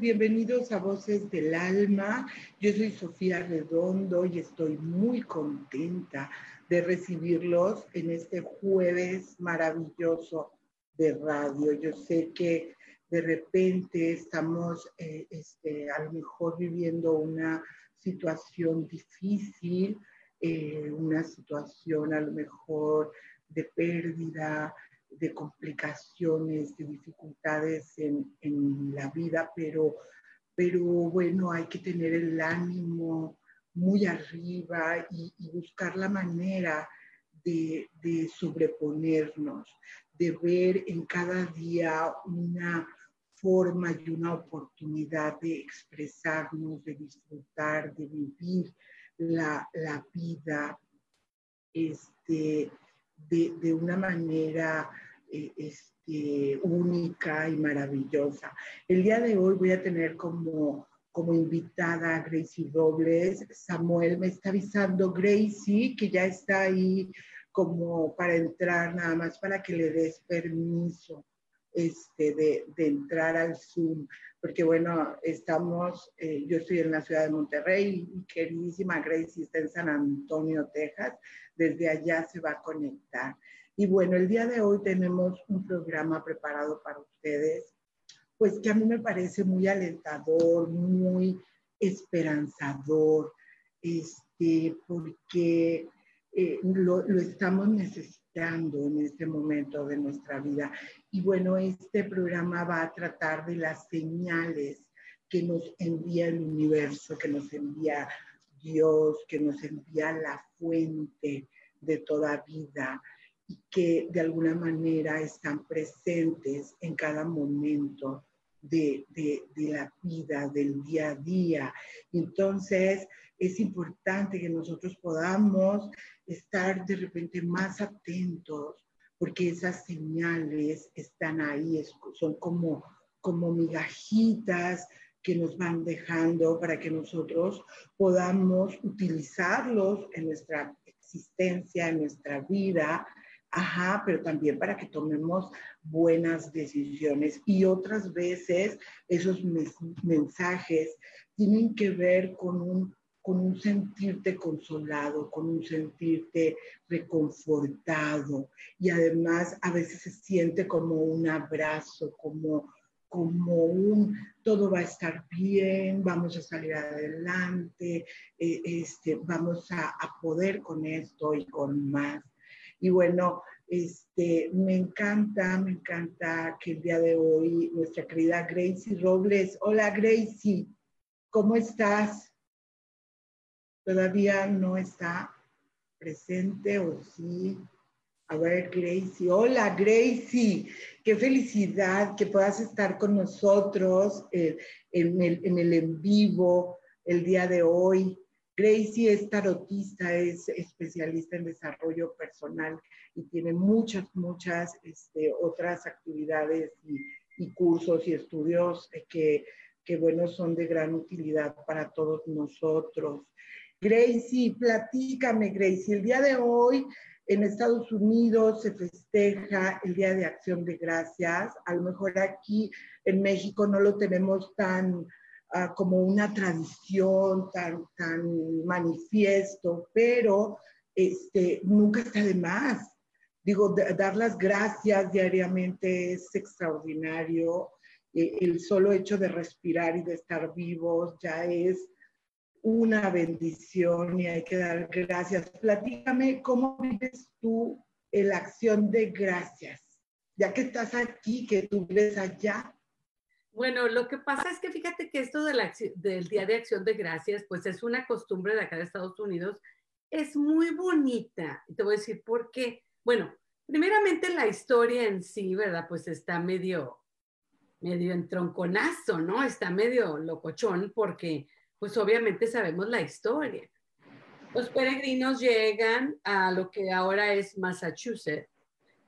Bienvenidos a Voces del Alma. Yo soy Sofía Redondo y estoy muy contenta de recibirlos en este jueves maravilloso de radio. Yo sé que de repente estamos eh, este, a lo mejor viviendo una situación difícil, eh, una situación a lo mejor de pérdida, de complicaciones, de dificultades en, en, la vida, pero, pero bueno, hay que tener el ánimo muy arriba y, buscar la manera de, de, sobreponernos, de ver en cada día una forma y una oportunidad de expresarnos, de disfrutar, de vivir la, la vida este, de, de una manera eh, este, única y maravillosa. El día de hoy voy a tener como, como invitada a Gracie Robles. Samuel me está avisando, Gracie, que ya está ahí como para entrar, nada más para que le des permiso este, de, de entrar al Zoom, porque bueno, estamos, eh, yo estoy en la ciudad de Monterrey y queridísima Gracie está en San Antonio, Texas, desde allá se va a conectar. Y bueno, el día de hoy tenemos un programa preparado para ustedes, pues que a mí me parece muy alentador, muy esperanzador, este, porque eh, lo, lo, estamos necesitando en este momento de nuestra vida. Y bueno, este programa va a tratar de las señales que nos envía el universo, que nos envía Dios, que nos envía la fuente de toda vida, y que de alguna manera están presentes en cada momento de, de, de, la vida, del día a día. Entonces, es importante que nosotros podamos estar de repente más atentos, porque esas señales están ahí, son como, como migajitas que nos van dejando para que nosotros podamos utilizarlos en nuestra existencia, en nuestra vida, Ajá, pero también para que tomemos buenas decisiones. Y otras veces esos mensajes tienen que ver con un, con un sentirte consolado, con un sentirte reconfortado. Y además a veces se siente como un abrazo, como, como un todo va a estar bien, vamos a salir adelante, eh, este, vamos a, poder con esto y con más. Y bueno, este, me encanta, me encanta que el día de hoy nuestra querida Gracie Robles. Hola Gracie, ¿cómo estás? ¿Todavía no está presente o sí? A ver, Gracie. Hola, Gracie. Qué felicidad que puedas estar con nosotros eh, en, el, en vivo el día de hoy. Gracie es tarotista, es especialista en desarrollo personal y tiene muchas, muchas este, otras actividades y, cursos y estudios que, que, bueno, son de gran utilidad para todos nosotros. Gracie, platícame, Gracie, el día de hoy en Estados Unidos se festeja el Día de Acción de Gracias. A lo mejor aquí en México no lo tenemos tan uh, como una tradición tan, tan manifiesto, pero este, nunca está de más. Digo, dar las gracias diariamente es extraordinario eh, el solo hecho de respirar y de estar vivos ya es una bendición y hay que dar gracias. Platícame cómo vives tú la acción de gracias, ya que estás aquí, que tú vives allá. Bueno, lo que pasa es que fíjate que esto del Día de Acción de Gracias, pues es una costumbre de acá de Estados Unidos, es muy bonita. Te voy a decir por qué. Bueno, primeramente la historia en sí, ¿verdad? Pues está medio, medio entronconazo, ¿no? Está medio locochón porque, pues obviamente sabemos la historia. Los peregrinos llegan a lo que ahora es Massachusetts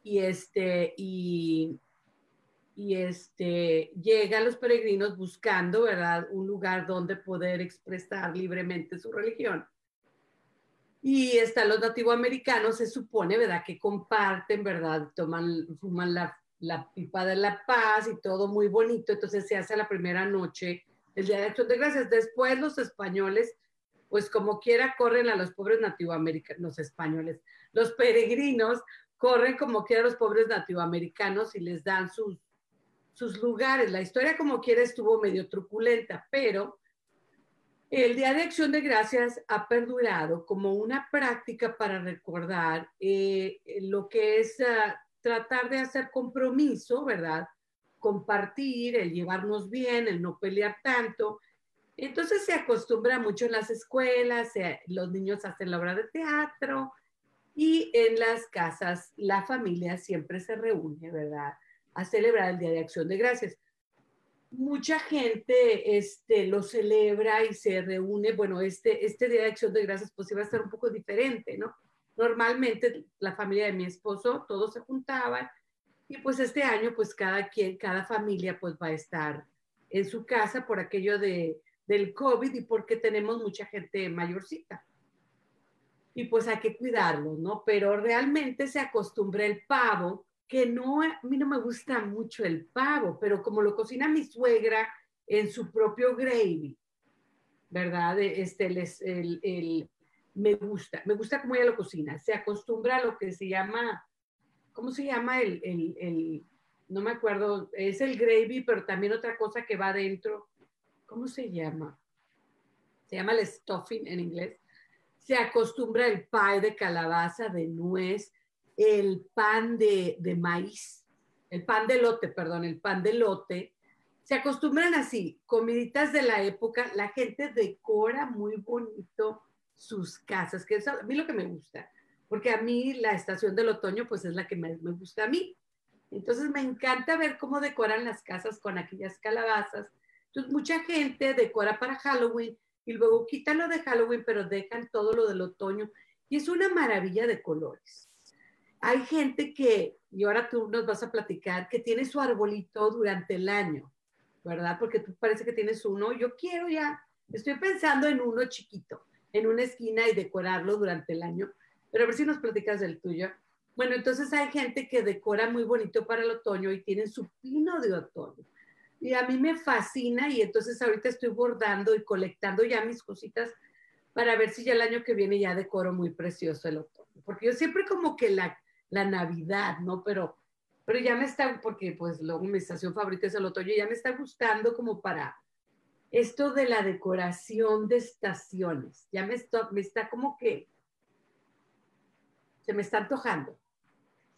y este, y este, llegan los peregrinos buscando, ¿verdad?, un lugar donde poder expresar libremente su religión. Y están los nativoamericanos, se supone, ¿verdad?, que comparten, ¿verdad?, toman, fuman la, la pipa de la paz y todo muy bonito. Entonces se hace la primera noche el Día de Acción de Gracias. Después los españoles, pues como quiera, corren a los pobres nativoamericanos, los españoles, los peregrinos corren como quiera a los pobres nativoamericanos y les dan sus sus lugares. La historia como quiera estuvo medio truculenta, pero el Día de Acción de Gracias ha perdurado como una práctica para recordar eh, lo que es ah, tratar de hacer compromiso, ¿verdad? Compartir, el llevarnos bien, el no pelear tanto. Entonces se acostumbra mucho en las escuelas, los niños hacen la obra de teatro y en las casas la familia siempre se reúne, ¿verdad? a celebrar el Día de Acción de Gracias. Mucha gente este, lo celebra y se reúne. Bueno, este, este Día de Acción de Gracias pues iba a ser un poco diferente, ¿no? Normalmente la familia de mi esposo, todos se juntaban y pues este año pues cada quien, cada familia pues va a estar en su casa por aquello de, del COVID y porque tenemos mucha gente mayorcita. Y pues hay que cuidarlo, ¿no? Pero realmente se acostumbra el pavo que no, a mí no me gusta mucho el pavo, pero como lo cocina mi suegra en su propio gravy, ¿verdad? Este, el, el, me gusta, me gusta cómo ella lo cocina. Se acostumbra a lo que se llama, ¿cómo se llama? El, el, el, no me acuerdo, es el gravy, pero también otra cosa que va adentro. ¿Cómo se llama? Se llama el stuffing en inglés. Se acostumbra el pie de calabaza, de nuez, el pan de, maíz, el pan de lote, perdón, el pan de lote. Se acostumbran así, comiditas de la época, la gente decora muy bonito sus casas, que es a mí lo que me gusta, porque a mí la estación del otoño pues es la que me, me gusta a mí. Entonces me encanta ver cómo decoran las casas con aquellas calabazas. Entonces mucha gente decora para Halloween y luego quitan lo de Halloween, pero dejan todo lo del otoño. Y es una maravilla de colores hay gente que, y ahora tú nos vas a platicar, que tiene su arbolito durante el año, ¿verdad? Porque tú parece que tienes uno. Yo quiero ya, estoy pensando en uno chiquito, en una esquina y decorarlo durante el año. Pero a ver si nos platicas del tuyo. Bueno, entonces hay gente que decora muy bonito para el otoño y tiene su pino de otoño. Y a mí me fascina y entonces ahorita estoy bordando y colectando ya mis cositas para ver si ya el año que viene ya decoro muy precioso el otoño. Porque yo siempre como que la, la Navidad, ¿no? Pero, pero ya me está, porque pues luego mi estación favorita es el otoño, ya me está gustando como para esto de la decoración de estaciones. Ya me está, me está como que se me está antojando.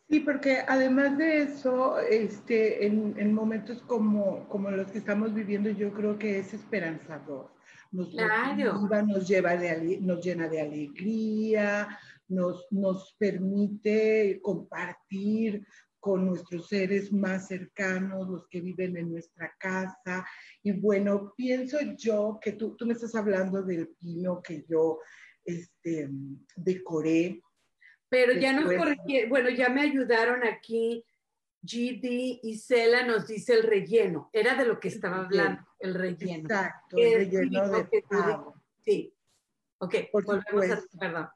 Sí, porque además de eso, este, en, momentos como, como los que estamos viviendo, yo creo que es esperanzador. Nos claro. nos, lleva de, nos llena de alegría, nos, permite compartir con nuestros seres más cercanos, los que viven en nuestra casa. Y bueno, pienso yo que tú, tú me estás hablando del pino que yo este, decoré. Pero ya nos corrigieron, bueno, ya me ayudaron aquí. GD y Cela nos dice el relleno. Era de lo que estaba hablando, el relleno. Exacto, el relleno de Sí. Ok, volvemos a, perdón.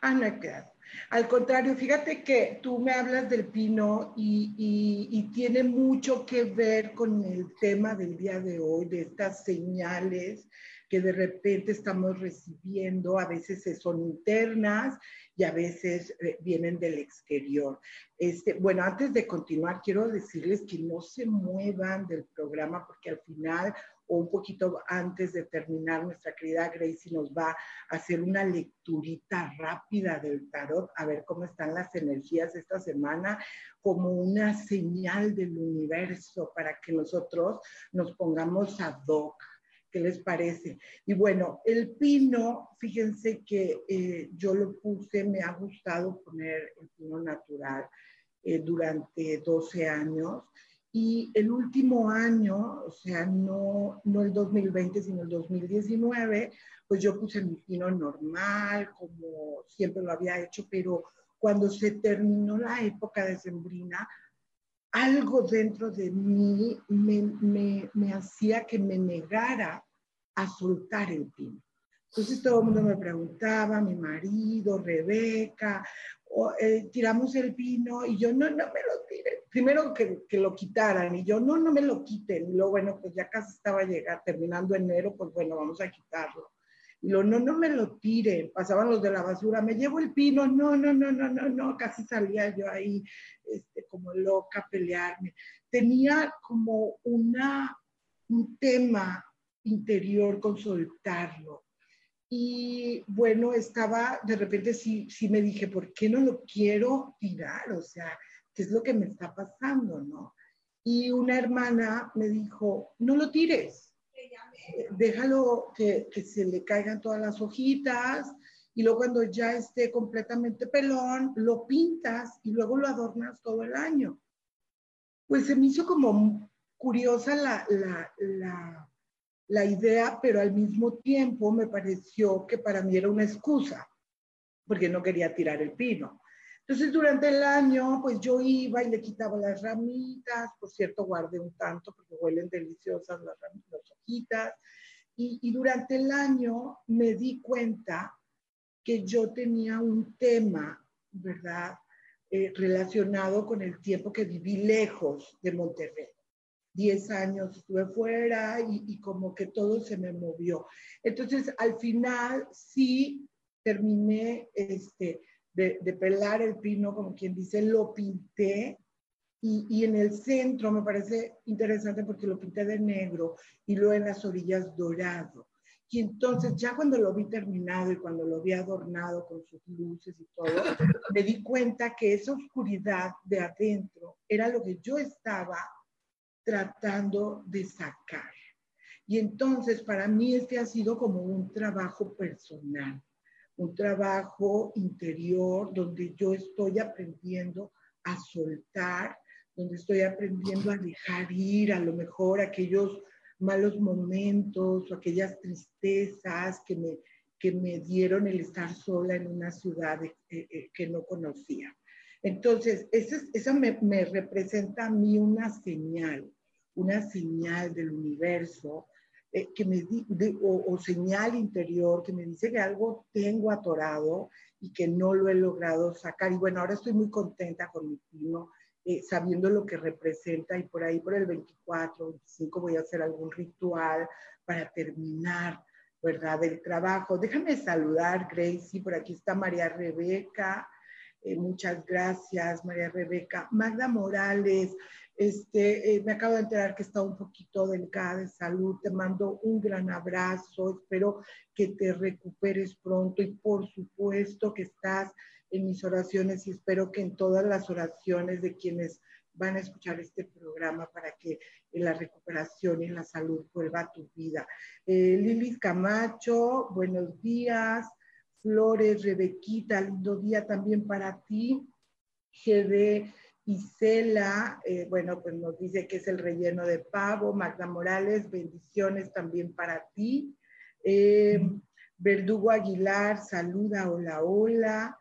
Ah, no, claro. Al contrario, fíjate que tú me hablas del pino y, y, tiene mucho que ver con el tema del día de hoy, de estas señales que de repente estamos recibiendo, a veces son internas y a veces eh, vienen del exterior. Este, bueno, antes de continuar, quiero decirles que no se muevan del programa porque al final o un poquito antes de terminar, nuestra querida Gracie nos va a hacer una lecturita rápida del tarot, a ver cómo están las energías esta semana, como una señal del universo para que nosotros nos pongamos ad hoc ¿Qué les parece? Y bueno, el pino, fíjense que eh, yo lo puse, me ha gustado poner el pino natural eh, durante 12 años. Y el último año, o sea, no, no el 2020, sino el 2019, pues yo puse mi pino normal, como siempre lo había hecho, pero cuando se terminó la época de Sembrina, algo dentro de mí me, hacía que me negara a soltar el pino. Entonces todo el mundo me preguntaba, mi marido, Rebeca, eh, tiramos el pino y yo no, no me lo tire. Primero que, que, lo quitaran y yo no, no me lo quiten. Y luego, bueno, pues ya casi estaba llegar, terminando enero, pues bueno, vamos a quitarlo. Y no, no me lo tiren, pasaban los de la basura, me llevo el pino, no, no, no, no, no, no, casi salía yo ahí este, como loca a pelearme. Tenía como una, un tema interior con soltarlo. Y bueno, estaba, de repente sí, sí me dije, ¿por qué no lo quiero tirar? O sea, ¿qué es lo que me está pasando, no? Y una hermana me dijo, no lo tires, déjalo que, se le caigan todas las hojitas y luego cuando ya esté completamente pelón, lo pintas y luego lo adornas todo el año. Pues se me hizo como curiosa la, la, la, la idea, pero al mismo tiempo me pareció que para mí era una excusa, porque no quería tirar el pino. Entonces, durante el año, pues yo iba y le quitaba las ramitas, por cierto, guardé un tanto porque huelen deliciosas las, ramitas, las hojitas, y, durante el año me di cuenta que yo tenía un tema, ¿verdad? Eh, relacionado con el tiempo que viví lejos de Monterrey. Diez años estuve fuera y, y, como que todo se me movió. Entonces, al final sí terminé este, de, de pelar el pino, como quien dice, lo pinté y, en el centro me parece interesante porque lo pinté de negro y luego en las orillas dorado. Y entonces ya cuando lo vi terminado y cuando lo vi adornado con sus luces y todo, me di cuenta que esa oscuridad de adentro era lo que yo estaba tratando de sacar. Y entonces para mí este ha sido como un trabajo personal, un trabajo interior donde yo estoy aprendiendo a soltar donde estoy aprendiendo a dejar ir a lo mejor aquellos malos momentos o aquellas tristezas que me, que me dieron el estar sola en una ciudad eh, eh, que no conocía. Entonces, eso, me, me, representa a mí una señal, una señal del universo eh, que me o, o, señal interior que me dice que algo tengo atorado y que no lo he logrado sacar. Y bueno, ahora estoy muy contenta con mi primo eh, sabiendo lo que representa y por ahí por el 24, 25 voy a hacer algún ritual para terminar, ¿verdad? El trabajo. Déjame saludar, Gracie, por aquí está María Rebeca. Eh, muchas gracias, María Rebeca. Magda Morales, este, eh, me acabo de enterar que está un poquito delicada de salud. Te mando un gran abrazo. Espero que te recuperes pronto y por supuesto que estás en mis oraciones y espero que en todas las oraciones de quienes van a escuchar este programa para que la recuperación y la salud vuelva a tu vida. Eh, Camacho, buenos días. Flores, Rebequita, lindo día también para ti. GD Isela, eh, bueno, pues nos dice que es el relleno de pavo. Magda Morales, bendiciones también para ti. Eh, Verdugo Aguilar, saluda, hola, hola.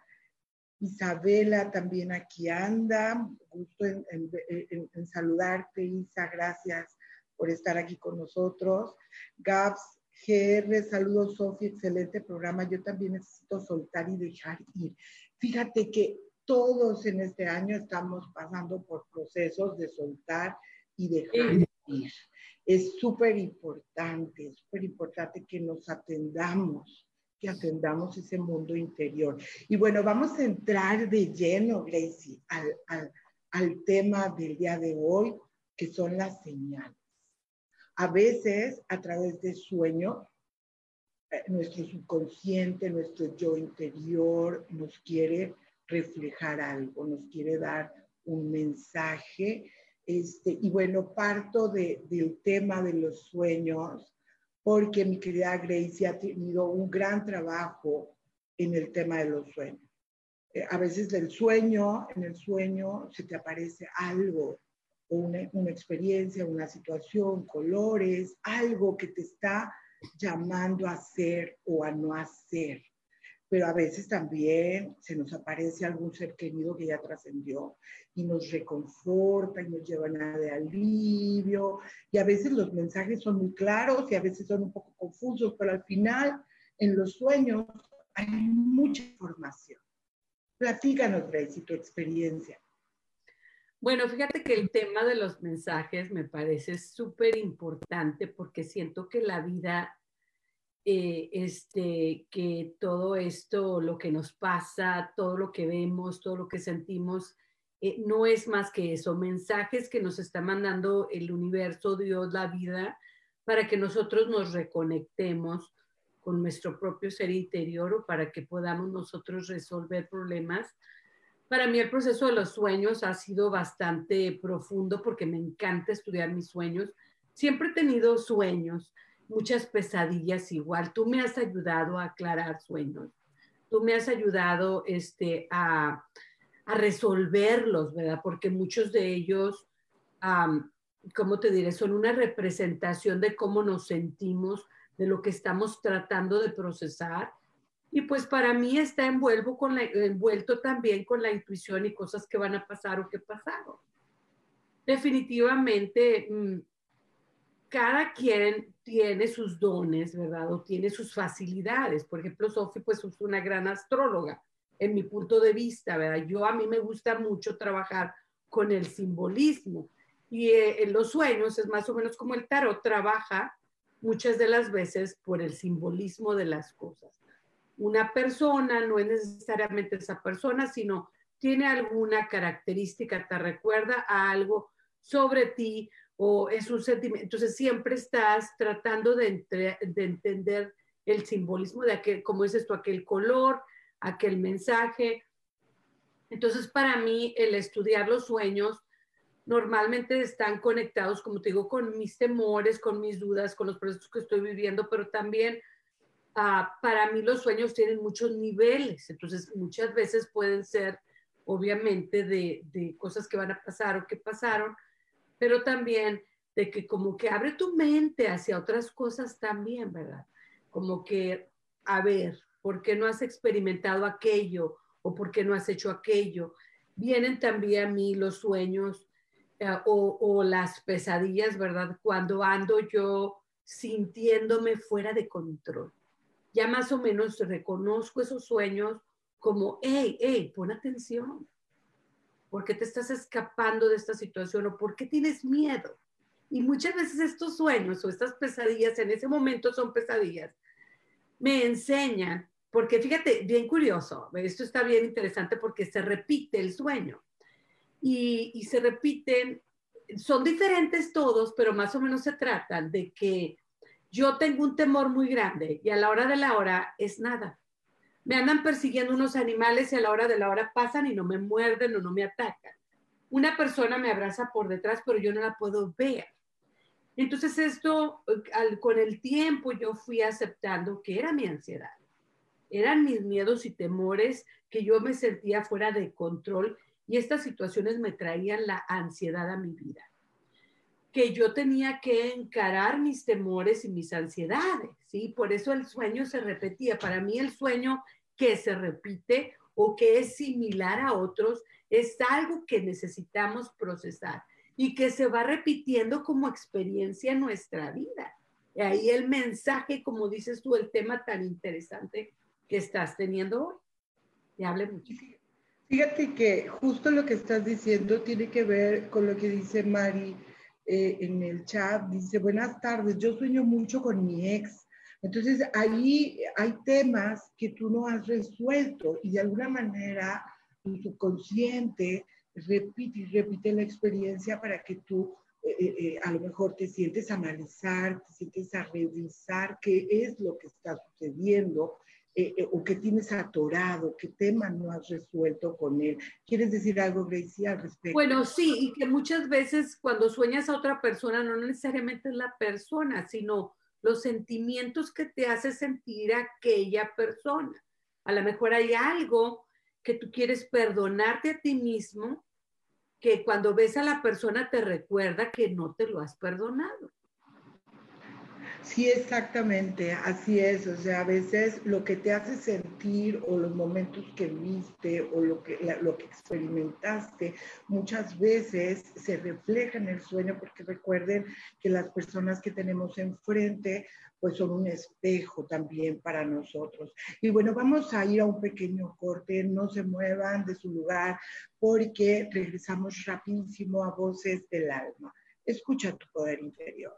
Isabela también aquí anda. Gusto en, saludarte, Isa. Gracias por estar aquí con nosotros. Gabs GR, saludos Sofi, excelente programa. Yo también necesito soltar y dejar ir. Fíjate que todos en este año estamos pasando por procesos de soltar y dejar ir. Es súper importante, súper importante que nos atendamos, que atendamos ese mundo interior. Y bueno, vamos a entrar de lleno, Gracie, al, al, al tema del día de hoy, que son las señales. A veces, a través del sueño, eh, nuestro subconsciente, nuestro yo interior nos quiere reflejar algo, nos quiere dar un mensaje. Este, y bueno, parto de, del tema de los sueños, porque mi querida Gracie ha tenido un gran trabajo en el tema de los sueños. Eh, a veces del sueño, en el sueño se te aparece algo, una, una experiencia, una situación, colores, algo que te está llamando a hacer o a no hacer. Pero a veces también se nos aparece algún ser querido que ya trascendió y nos reconforta y nos lleva nada de alivio. Y a veces los mensajes son muy claros y a veces son un poco confusos, pero al final en los sueños hay mucha información. Platícanos, Gracie, tu experiencia. Bueno, fíjate que el tema de los mensajes me parece súper importante porque siento que la vida, eh, este, que todo esto, lo que nos pasa, todo lo que vemos, todo lo que sentimos, eh, no es más que eso, mensajes que nos está mandando el universo, Dios, la vida, para que nosotros nos reconectemos con nuestro propio ser interior o para que podamos nosotros resolver problemas para mí el proceso de los sueños ha sido bastante profundo porque me encanta estudiar mis sueños. Siempre he tenido sueños, muchas pesadillas igual. Tú me has ayudado a aclarar sueños. Tú me has ayudado este, a, a resolverlos, ¿verdad? Porque muchos de ellos, um, ¿cómo te diré? Son una representación de cómo nos sentimos, de lo que estamos tratando de procesar y pues para mí está envuelvo con la, envuelto también con la intuición y cosas que van a pasar o que pasaron. Definitivamente, mm, cada quien tiene sus dones, ¿verdad? O tiene sus facilidades. Por ejemplo, Sofi, pues es una gran astróloga, en mi punto de vista, ¿verdad? Yo a mí me gusta mucho trabajar con el simbolismo. Y eh, en los sueños es más o menos como el tarot trabaja muchas de las veces por el simbolismo de las cosas una persona, no es necesariamente esa persona, sino tiene alguna característica, te recuerda a algo sobre ti o es un sentimiento. Entonces siempre estás tratando de, entender el simbolismo de aquel, como es esto, aquel color, aquel mensaje. Entonces para mí el estudiar los sueños normalmente están conectados, como te digo, con mis temores, con mis dudas, con los procesos que estoy viviendo, pero también Ah, para mí los sueños tienen muchos niveles, entonces muchas veces pueden ser obviamente de, de, cosas que van a pasar o que pasaron, pero también de que como que abre tu mente hacia otras cosas también, ¿verdad? Como que, a ver, ¿por qué no has experimentado aquello o por qué no has hecho aquello? Vienen también a mí los sueños eh, o, o las pesadillas, ¿verdad? Cuando ando yo sintiéndome fuera de control ya más o menos reconozco esos sueños como, hey, hey, pon atención. ¿Por qué te estás escapando de esta situación o por qué tienes miedo? Y muchas veces estos sueños o estas pesadillas, en ese momento son pesadillas, me enseñan, porque fíjate, bien curioso, esto está bien interesante porque se repite el sueño y, y se repiten, son diferentes todos, pero más o menos se tratan de que yo tengo un temor muy grande y a la hora de la hora es nada. Me andan persiguiendo unos animales y a la hora de la hora pasan y no me muerden o no me atacan. Una persona me abraza por detrás, pero yo no la puedo ver. Entonces esto, con el tiempo yo fui aceptando que era mi ansiedad. Eran mis miedos y temores que yo me sentía fuera de control y estas situaciones me traían la ansiedad a mi vida que yo tenía que encarar mis temores y mis ansiedades, ¿sí? Por eso el sueño se repetía. Para mí el sueño que se repite o que es similar a otros es algo que necesitamos procesar y que se va repitiendo como experiencia en nuestra vida. ahí el mensaje, como dices tú, el tema tan interesante que estás teniendo hoy. Te hable muchísimo. Fíjate que justo lo que estás diciendo tiene que ver con lo que dice Mari eh, en el chat. Dice, buenas tardes, yo sueño mucho con mi ex. Entonces ahí hay temas que tú no has resuelto y de alguna manera tu subconsciente repite y repite la experiencia para que tú eh, eh, a lo mejor te sientes a analizar, te sientes a revisar qué es lo que está sucediendo eh, eh, o que tienes atorado, qué tema no has resuelto con él. ¿Quieres decir algo, Gracie, al respecto? Bueno, sí, y que muchas veces cuando sueñas a otra persona, no necesariamente es la persona, sino los sentimientos que te hace sentir aquella persona. A lo mejor hay algo que tú quieres perdonarte a ti mismo, que cuando ves a la persona te recuerda que no te lo has perdonado. Sí, exactamente, así es. O sea, a veces lo que te hace sentir o los momentos que viste o lo que, lo que experimentaste, muchas veces se refleja en el sueño porque recuerden que las personas que tenemos enfrente pues son un espejo también para nosotros. Y bueno, vamos a ir a un pequeño corte, no se muevan de su lugar porque regresamos rapidísimo a Voces del Alma. Escucha tu poder interior.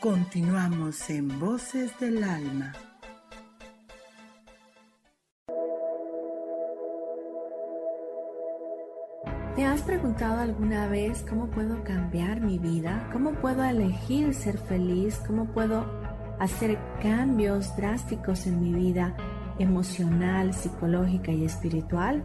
Continuamos en Voces del Alma. ¿Te has preguntado alguna vez cómo puedo cambiar mi vida? ¿Cómo puedo elegir ser feliz? ¿Cómo puedo hacer cambios drásticos en mi vida emocional, psicológica y espiritual?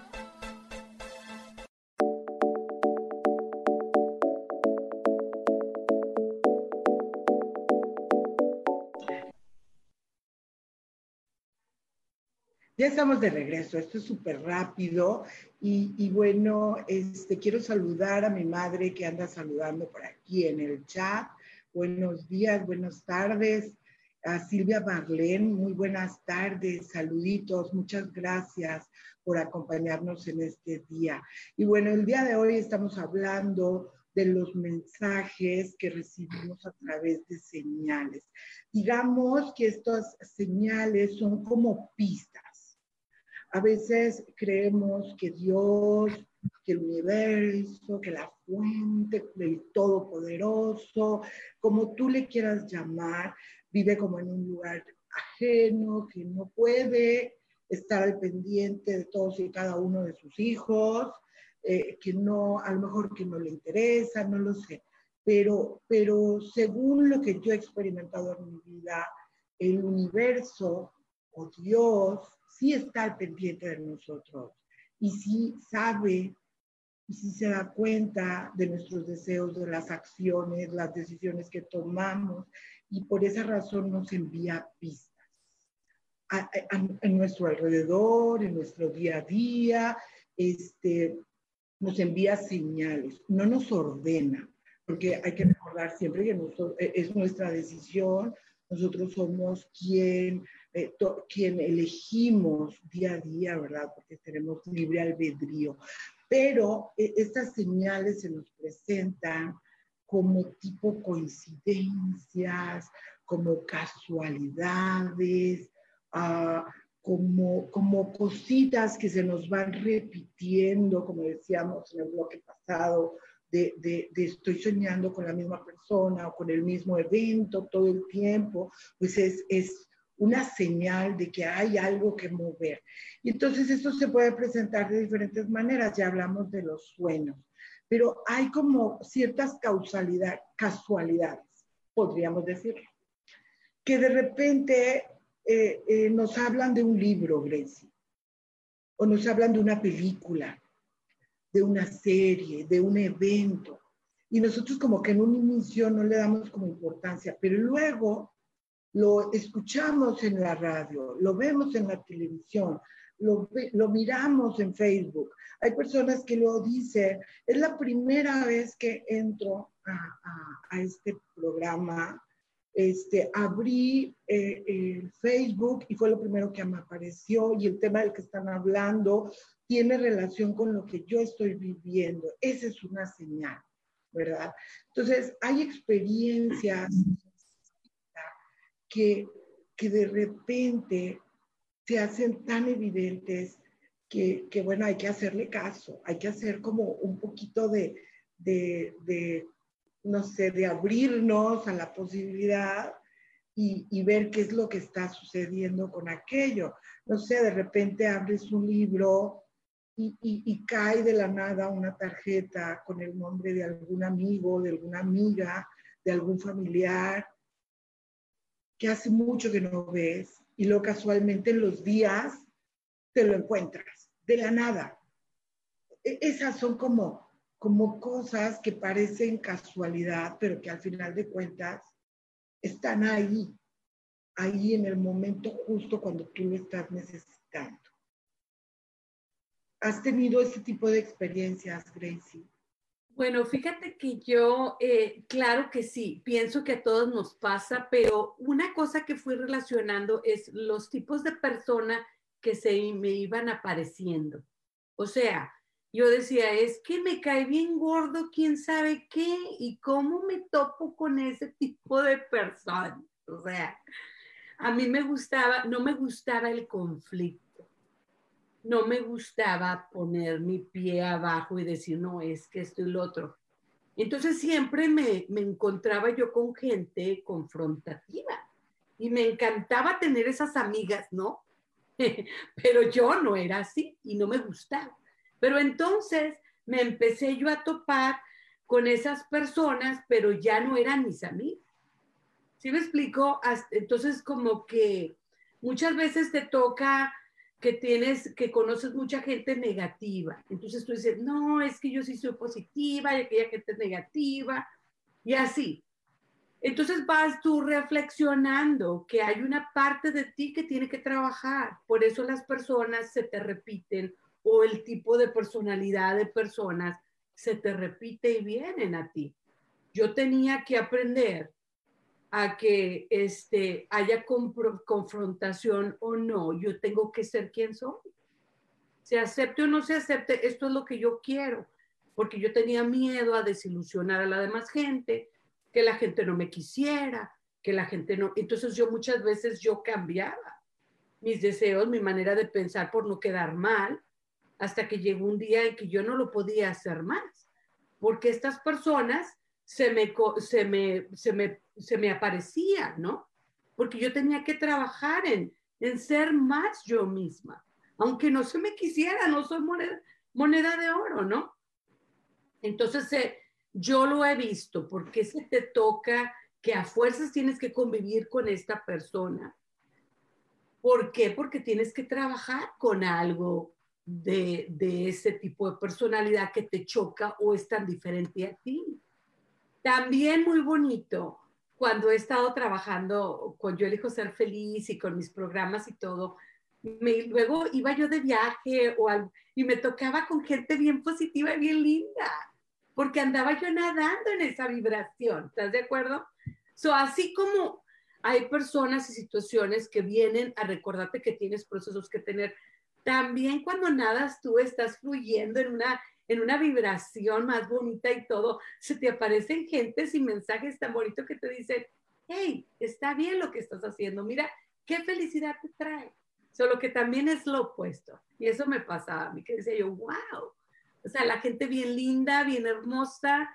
Ya estamos de regreso, esto es súper rápido y, bueno, este, quiero saludar a mi madre que anda saludando por aquí en el chat. Buenos días, buenas tardes. A Silvia Marlene, muy buenas tardes, saluditos, muchas gracias por acompañarnos en este día. Y bueno, el día de hoy estamos hablando de los mensajes que recibimos a través de señales. Digamos que estas señales son como pistas a veces creemos que Dios, que el universo, que la fuente del Todopoderoso, como tú le quieras llamar, vive como en un lugar ajeno, que no puede estar al pendiente de todos y cada uno de sus hijos, eh, que no, a lo mejor que no le interesa, no lo sé. Pero, pero según lo que yo he experimentado en mi vida, el universo o Dios sí está al pendiente de nosotros y sí sabe y sí se da cuenta de nuestros deseos, de las acciones, las decisiones que tomamos y por esa razón nos envía pistas en nuestro alrededor, en nuestro día a día, este, nos envía señales, no nos ordena, porque hay que recordar siempre que e, es nuestra decisión, nosotros somos quien, eh, quien elegimos día a día, ¿verdad? Porque tenemos libre albedrío. Pero eh, estas señales se nos presentan como tipo coincidencias, como casualidades, uh, como, como cositas que se nos van repitiendo, como decíamos en el bloque pasado, de, de, de, estoy soñando con la misma persona o con el mismo evento todo el tiempo, pues es, es una señal de que hay algo que mover. Y entonces esto se puede presentar de diferentes maneras, ya hablamos de los sueños, pero hay como ciertas causalidad, casualidades, podríamos decirlo, que de repente eh, eh, nos hablan de un libro, Gracie, o nos hablan de una película, de una serie, de un evento, y nosotros como que en un inicio no le damos como importancia, pero luego lo escuchamos en la radio, lo vemos en la televisión, lo, lo, miramos en Facebook. Hay personas que lo dicen, es la primera vez que entro a, a, a este programa este, abrí eh, el Facebook y fue lo primero que me apareció y el tema del que están hablando tiene relación con lo que yo estoy viviendo. Esa es una señal, ¿verdad? Entonces, hay experiencias que, que de repente se hacen tan evidentes que, que, bueno, hay que hacerle caso, hay que hacer como un poquito de, de, no sé, de abrirnos a la posibilidad y, ver qué es lo que está sucediendo con aquello. No sé, de repente abres un libro y, y, cae de la nada una tarjeta con el nombre de algún amigo, de alguna amiga, de algún familiar que hace mucho que no ves y lo casualmente en los días te lo encuentras, de la nada. E, esas son como como cosas que parecen casualidad, pero que al final de cuentas están ahí, ahí en el momento justo cuando tú lo estás necesitando. ¿Has tenido ese tipo de experiencias, Gracie? Bueno, fíjate que yo, eh, claro que sí, pienso que a todos nos pasa, pero una cosa que fui relacionando es los tipos de personas que se me iban apareciendo. O sea, yo decía, es que me cae bien gordo, quién sabe qué, y cómo me topo con ese tipo de personas. O sea, a mí me gustaba, no me gustaba el conflicto, no me gustaba poner mi pie abajo y decir, no, es que esto y lo otro. Entonces siempre me, me encontraba yo con gente confrontativa y me encantaba tener esas amigas, ¿no? Pero yo no era así y no me gustaba. Pero entonces me empecé yo a topar con esas personas, pero ya no eran mis amigas. ¿Sí me explico? Entonces como que muchas veces te toca que tienes, que conoces mucha gente negativa. Entonces tú dices, no, es que yo sí soy positiva y aquella gente es negativa y así. Entonces vas tú reflexionando que hay una parte de ti que tiene que trabajar. Por eso las personas se te repiten o el tipo de personalidad de personas se te repite y vienen a ti. Yo tenía que aprender a que este, haya confrontación o no, yo tengo que ser quien soy. Se acepte o no se acepte, esto es lo que yo quiero, porque yo tenía miedo a desilusionar a la demás gente, que la gente no me quisiera, que la gente no. Entonces yo muchas veces yo cambiaba mis deseos, mi manera de pensar por no quedar mal, hasta que llegó un día en que yo no lo podía hacer más, porque estas personas se me, se me, se me, se me aparecían, ¿no? Porque yo tenía que trabajar en, en ser más yo misma, aunque no se me quisiera, no soy moneda, moneda de oro, ¿no? Entonces, eh, yo lo he visto, porque se te toca que a fuerzas tienes que convivir con esta persona. ¿Por qué? Porque tienes que trabajar con algo de, ese tipo de personalidad que te choca o es tan diferente a ti. También muy bonito cuando he estado trabajando con Yo elijo ser feliz y con mis programas y todo, me, luego iba yo de viaje o algo, y me tocaba con gente bien positiva y bien linda, porque andaba yo nadando en esa vibración, ¿estás de acuerdo? So, así como hay personas y situaciones que vienen a recordarte que tienes procesos que tener, también cuando nadas tú estás fluyendo en una, en una vibración más bonita y todo, se te aparecen gentes y mensajes tan bonitos que te dicen, hey, está bien lo que estás haciendo, mira, qué felicidad te trae. Solo que también es lo opuesto. Y eso me pasaba a mí, que decía yo, wow. O sea, la gente bien linda, bien hermosa,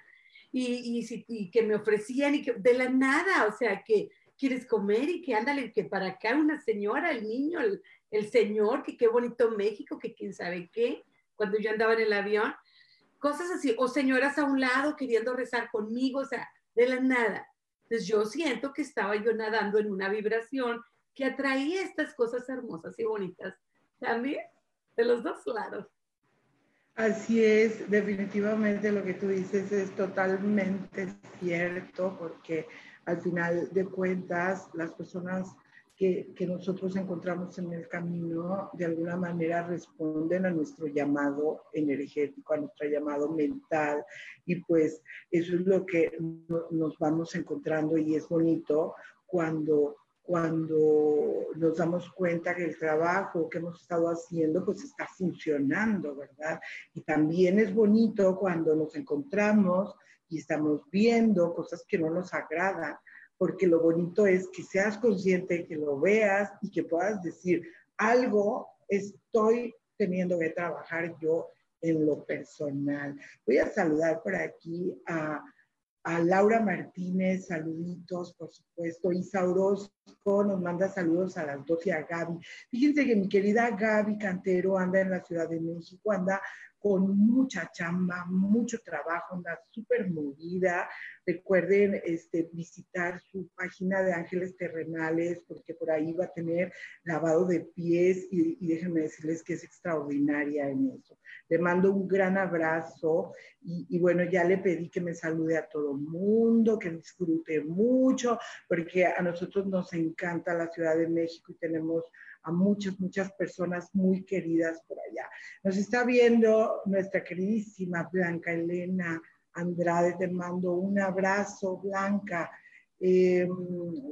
y, y, y que me ofrecían y que de la nada, o sea, que quieres comer y que ándale, que para acá una señora, el niño, el, el señor, que qué bonito México, que quién sabe qué, cuando yo andaba en el avión, cosas así, o señoras a un lado queriendo rezar conmigo, o sea, de la nada. Entonces yo siento que estaba yo nadando en una vibración que atraía estas cosas hermosas y bonitas también de los dos lados. Así es, definitivamente lo que tú dices es totalmente cierto, porque al final de cuentas las personas que, que, nosotros encontramos en el camino de alguna manera responden a nuestro llamado energético, a nuestro llamado mental y pues eso es lo que nos vamos encontrando y es bonito cuando cuando nos damos cuenta que el trabajo que hemos estado haciendo pues está funcionando, ¿verdad? Y también es bonito cuando nos encontramos y estamos viendo cosas que no nos agradan, porque lo bonito es que seas consciente, que lo veas y que puedas decir, algo estoy teniendo que trabajar yo en lo personal. Voy a saludar por aquí a Laura Martínez, saluditos, por supuesto. Isa nos manda saludos a las dos y a Gaby. Fíjense que mi querida Gaby Cantero anda en la Ciudad de México, anda con mucha chamba, mucho trabajo, anda súper movida. Recuerden este, visitar su página de Ángeles Terrenales porque por ahí va a tener lavado de pies y, y déjenme decirles que es extraordinaria en eso. Le mando un gran abrazo y, y, bueno, ya le pedí que me salude a todo el mundo, que disfrute mucho, porque a nosotros nos encanta la Ciudad de México y tenemos a muchas, muchas personas muy queridas por allá. Nos está viendo nuestra queridísima Blanca Elena Andrade, te mando un abrazo, Blanca. Eh,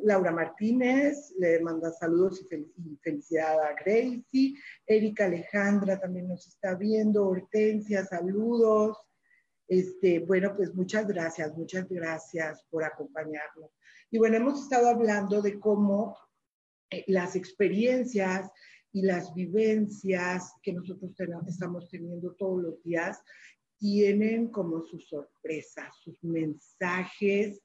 Laura Martínez le manda saludos y, felicidad a Gracie. Erika Alejandra también nos está viendo. Hortensia, saludos. Este, bueno, pues muchas gracias, muchas gracias por acompañarnos. Y bueno, hemos estado hablando de cómo las experiencias y las vivencias que nosotros estamos teniendo todos los días tienen como sus sorpresas, sus mensajes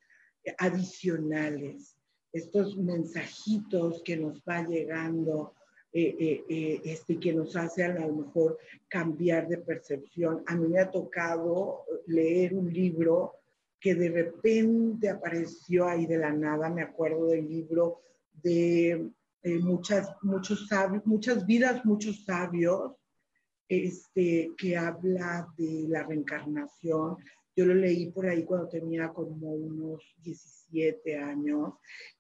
adicionales, estos mensajitos que nos va llegando, eh, eh, eh, este, que nos hacen a lo mejor cambiar de percepción. A mí me ha tocado leer un libro que de repente apareció ahí de la nada, me acuerdo del libro de muchas, muchos muchas vidas, muchos sabios, este, que habla de la reencarnación, yo lo leí por ahí cuando tenía como unos 17 años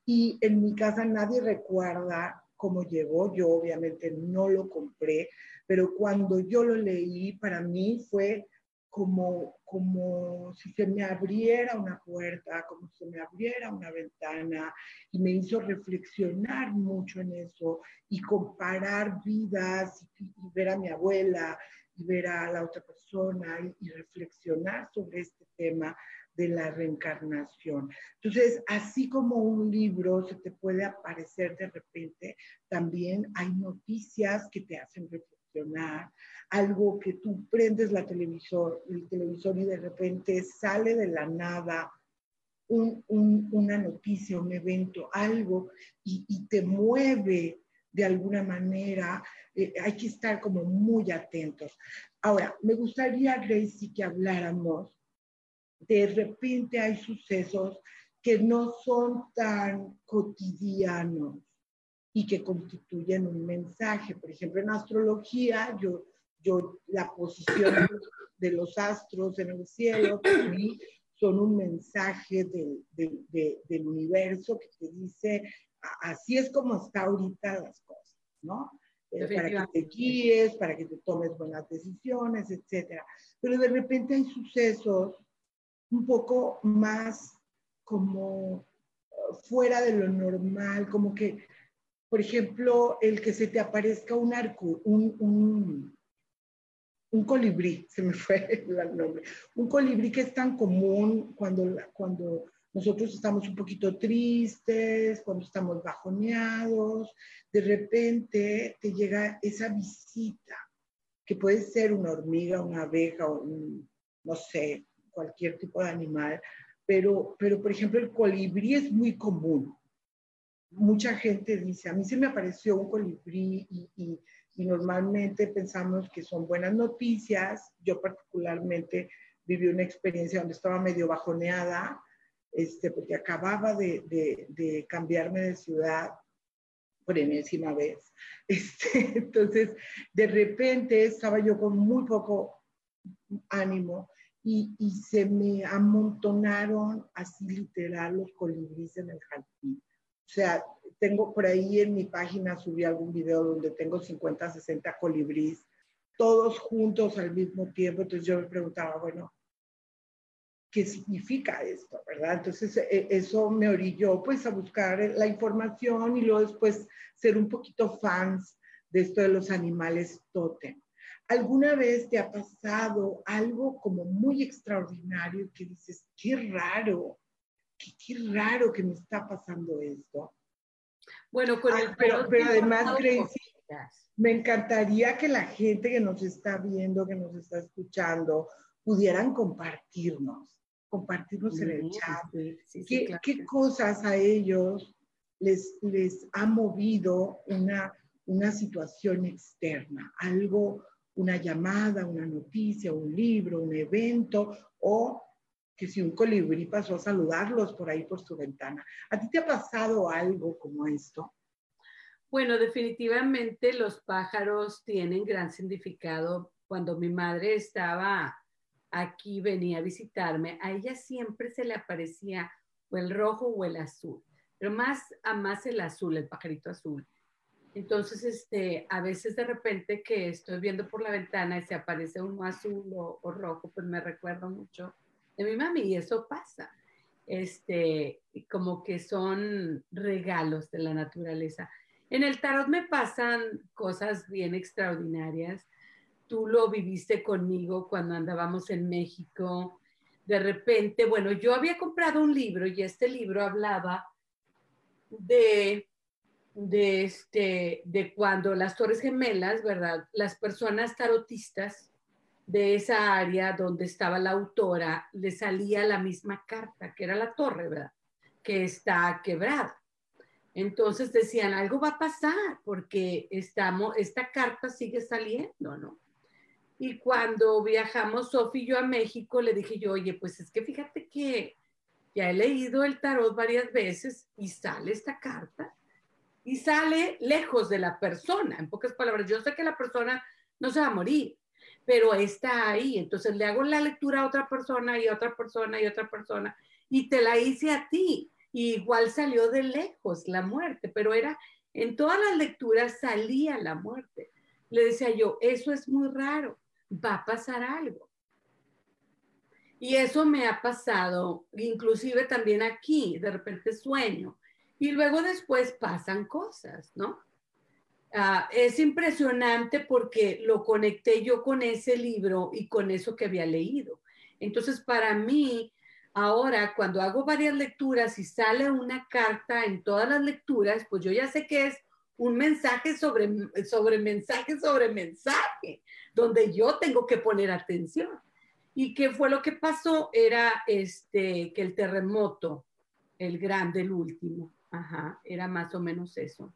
y en mi casa nadie recuerda cómo llegó. Yo obviamente no lo compré, pero cuando yo lo leí para mí fue como, como si se me abriera una puerta, como si se me abriera una ventana y me hizo reflexionar mucho en eso y comparar vidas y, y ver a mi abuela y ver a la otra persona y, reflexionar sobre este tema de la reencarnación. Entonces, así como un libro se te puede aparecer de repente, también hay noticias que te hacen reflexionar, algo que tú prendes la televisor, el televisor y de repente sale de la nada una noticia, un evento, algo, y, y te mueve de alguna manera, eh, hay que estar como muy atentos. Ahora, me gustaría, Gracie, que habláramos, de repente hay sucesos que no son tan cotidianos y que constituyen un mensaje. Por ejemplo, en astrología, yo, yo la posición de los astros en el cielo, son un mensaje del, del universo que te dice, así es como está ahorita las cosas, ¿no? Eh, para que te guíes, para que te tomes buenas decisiones, etcétera. Pero de repente hay sucesos un poco más como uh, fuera de lo normal, como que, por ejemplo, el que se te aparezca un arco, un, un, un colibrí, se me fue el nombre, un colibrí que es tan común cuando, cuando nosotros estamos un poquito tristes, cuando estamos bajoneados, de repente te llega esa visita, que puede ser una hormiga, una abeja, o no sé, cualquier tipo de animal, pero, pero por ejemplo el colibrí es muy común. Mucha gente dice, a mí se me apareció un colibrí y, normalmente pensamos que son buenas noticias. Yo particularmente viví una experiencia donde estaba medio bajoneada este, porque acababa de, de, cambiarme de ciudad por enésima vez. Este, entonces, de repente estaba yo con muy poco ánimo y, y, se me amontonaron así literal los colibríes en el jardín. O sea, tengo por ahí en mi página, subí algún video donde tengo 50, 60 colibríes, todos juntos al mismo tiempo. Entonces yo me preguntaba, bueno, qué significa esto, ¿verdad? Entonces, e, eso me orilló pues a buscar la información y luego después ser un poquito fans de esto de los animales totem. ¿Alguna vez te ha pasado algo como muy extraordinario que dices, qué raro, qué, qué raro que me está pasando esto? Bueno, con el pero, pero además, Gracie, me encantaría que la gente que nos está viendo, que nos está escuchando, pudieran compartirnos compartirnos en el chat. ¿Qué, cosas a ellos les, les ha movido una, una situación externa? Algo, una llamada, una noticia, un libro, un evento o que si un colibrí pasó a saludarlos por ahí por su ventana. ¿A ti te ha pasado algo como esto? Bueno, definitivamente los pájaros tienen gran significado. Cuando mi madre estaba aquí venía a visitarme, a ella siempre se le aparecía o el rojo o el azul, pero más a más el azul, el pajarito azul. Entonces, este, a veces de repente que estoy viendo por la ventana y se aparece uno azul o, rojo, pues me recuerdo mucho de mi mami y eso pasa. Este, como que son regalos de la naturaleza. En el tarot me pasan cosas bien extraordinarias tú lo viviste conmigo cuando andábamos en México. De repente, bueno, yo había comprado un libro y este libro hablaba de, de, este, de cuando las Torres Gemelas, ¿verdad? Las personas tarotistas de esa área donde estaba la autora, le salía la misma carta, que era la torre, ¿verdad? Que está quebrada. Entonces decían, algo va a pasar porque estamos, esta carta sigue saliendo, ¿no? Y cuando viajamos Sofi y yo a México, le dije yo, oye, pues es que fíjate que ya he leído el tarot varias veces y sale esta carta y sale lejos de la persona. En pocas palabras, yo sé que la persona no se va a morir, pero está ahí. Entonces le hago la lectura a otra persona y otra persona y otra persona y te la hice a ti. igual salió de lejos la muerte, pero era en todas las lecturas salía la muerte. Le decía yo, eso es muy raro va a pasar algo. Y eso me ha pasado, inclusive también aquí, de repente sueño. Y luego después pasan cosas, ¿no? Ah, es impresionante porque lo conecté yo con ese libro y con eso que había leído. Entonces, para mí, ahora cuando hago varias lecturas y sale una carta en todas las lecturas, pues yo ya sé que es un mensaje sobre, sobre mensaje sobre mensaje donde yo tengo que poner atención. ¿Y qué fue lo que pasó? Era este, que el terremoto, el grande, el último, ajá, era más o menos eso.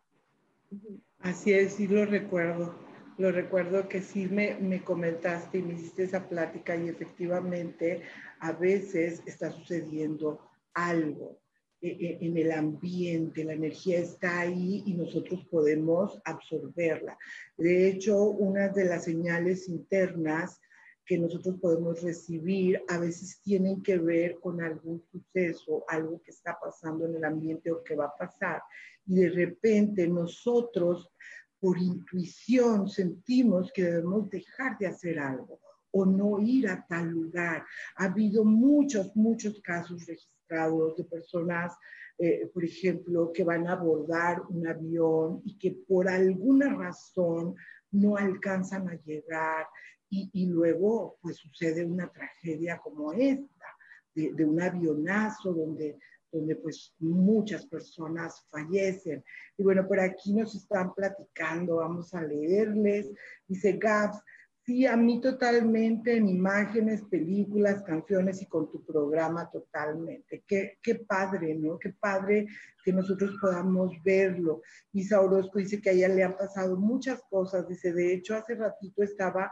Así es, sí lo recuerdo. Lo recuerdo que sí me, me comentaste y me hiciste esa plática y efectivamente a veces está sucediendo algo e, e, en el ambiente, la energía está ahí y nosotros podemos absorberla. De hecho, una de las señales internas que nosotros podemos recibir a veces tienen que ver con algún suceso, algo que está pasando en el ambiente o que va a pasar. Y de repente nosotros, por intuición, sentimos que debemos dejar de hacer algo o no ir a tal lugar. Ha habido muchos, muchos casos registrados de personas, eh, por ejemplo, que van a abordar un avión y que por alguna razón no alcanzan a llegar y, luego pues sucede una tragedia como esta, de, un avionazo donde, donde pues muchas personas fallecen. Y bueno, por aquí nos están platicando, vamos a leerles. Dice Gabs, sí, a mí totalmente en imágenes, películas, canciones y con tu programa totalmente. Qué, qué padre, ¿no? Qué padre que nosotros podamos verlo. Isa Orozco dice que a ella le han pasado muchas cosas. Dice, de hecho, hace ratito estaba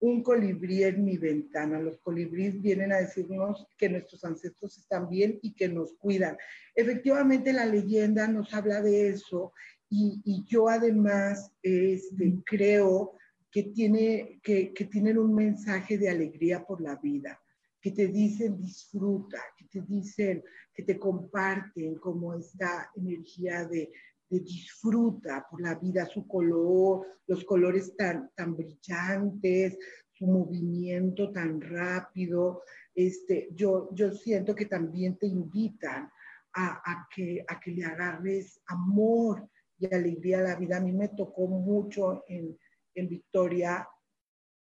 un colibrí en mi ventana. Los colibríes vienen a decirnos que nuestros ancestros están bien y que nos cuidan. Efectivamente, la leyenda nos habla de eso y, yo además este, creo que, tiene, que, que tienen un mensaje de alegría por la vida, que te dicen disfruta, que te dicen, que te comparten como esta energía de disfruta por la vida, su color, los colores tan, tan brillantes, su movimiento tan rápido. Este, yo, yo siento que también te invitan a, que, a que le agarres amor y alegría a la vida. A mí me tocó mucho en, en Victoria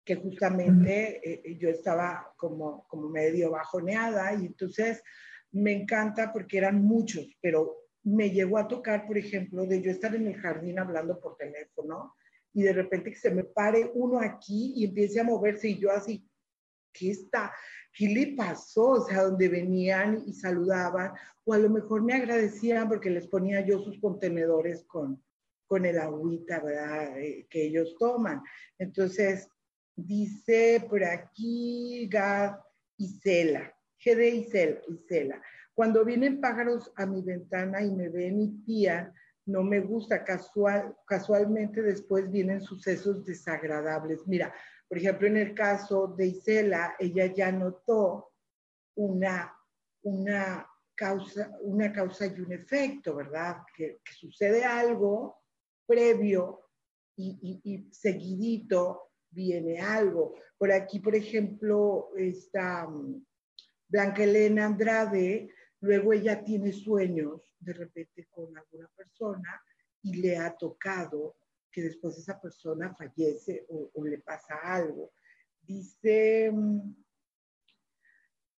que justamente eh, eh, yo estaba como, como medio bajoneada y entonces me encanta porque eran muchos, pero me llegó a tocar, por ejemplo, de yo estar en el jardín hablando por teléfono y de repente que se me pare uno aquí y empiece a moverse y yo así, ¿qué está? ¿Qué le pasó? O sea, donde venían y saludaban o a lo mejor me agradecían porque les ponía yo sus contenedores con, con el agüita, ¿verdad? Eh, que ellos toman. Entonces, dice por aquí Gad Isela, GD Isela, Isela. Cuando vienen pájaros a mi ventana y me ven y pían, no me gusta. Casual, casualmente después vienen sucesos desagradables. Mira, por ejemplo, en el caso de Isela, ella ya notó una, una, causa, una causa y un efecto, ¿verdad? Que, sucede algo previo y, y, seguidito viene algo. Por aquí, por ejemplo, está mm, Blanca Elena Andrade Luego ella tiene sueños de repente con alguna persona y le ha tocado que después esa persona fallece o, le pasa algo. Dice mm,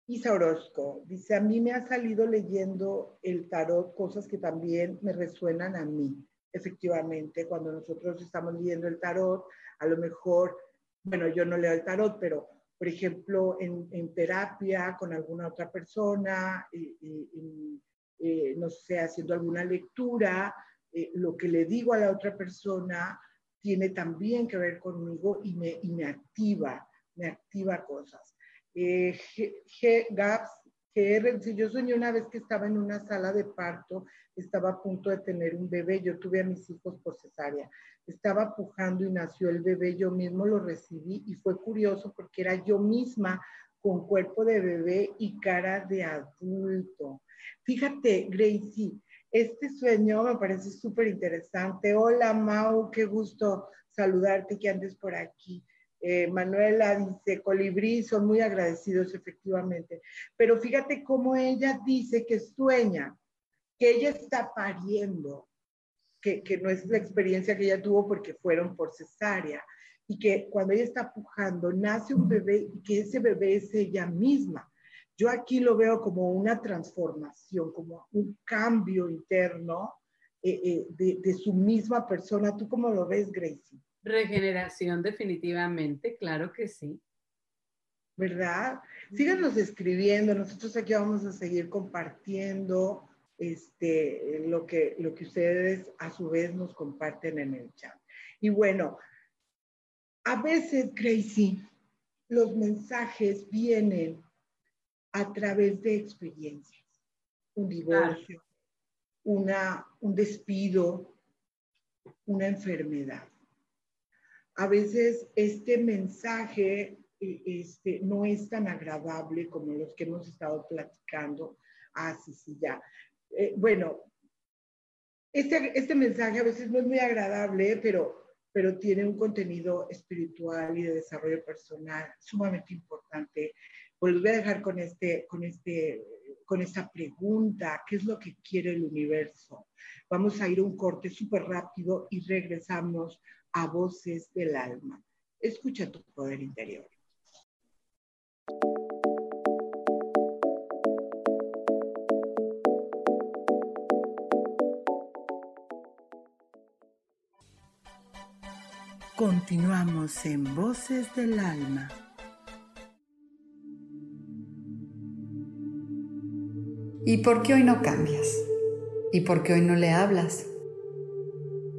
Isa Orozco, dice, a mí me ha salido leyendo el tarot cosas que también me resuenan a mí. Efectivamente, cuando nosotros estamos leyendo el tarot, a lo mejor, bueno, yo no leo el tarot, pero por ejemplo, en, terapia con alguna otra persona, eh, no sé, haciendo alguna lectura, eh, lo que le digo a la otra persona tiene también que ver conmigo y me, me activa, me activa cosas. Eh, G, Gaps, GR, si yo soñé una vez que estaba en una sala de parto, estaba a punto de tener un bebé, yo tuve a mis hijos por cesárea estaba pujando y nació el bebé, yo mismo lo recibí y fue curioso porque era yo misma con cuerpo de bebé y cara de adulto. Fíjate, Gracie, este sueño me parece súper interesante. Hola, Mau, qué gusto saludarte que andes por aquí. Eh, Manuela dice, colibrí, son muy agradecidos efectivamente. Pero fíjate cómo ella dice que sueña, que ella está pariendo que, no es la experiencia que ella tuvo porque fueron por cesárea, y que cuando ella está pujando, nace un bebé y que ese bebé es ella misma. Yo aquí lo veo como una transformación, como un cambio interno eh, eh, de, de, su misma persona. ¿Tú cómo lo ves, Gracie? Regeneración, definitivamente, claro que sí. ¿Verdad? Síganos escribiendo, nosotros aquí vamos a seguir compartiendo este, lo, que, lo que ustedes a su vez nos comparten en el chat. Y bueno, a veces, Gracie, los mensajes vienen a través de experiencias. Un divorcio, una, un despido, una enfermedad. A veces este mensaje eh, este, no es tan agradable como los que hemos estado platicando. Ah, sí, sí, ya. Eh, bueno, este, este mensaje a veces no es muy agradable, pero pero tiene un contenido espiritual y de desarrollo personal sumamente importante. Pues voy a dejar con, este, con, este, con esta pregunta, ¿qué es lo que quiere el universo? Vamos a ir un corte súper rápido y regresamos a Voces del Alma. Escucha tu poder interior. Continuamos en Voces del Alma. ¿Y por qué hoy no cambias? ¿Y por qué hoy no le hablas?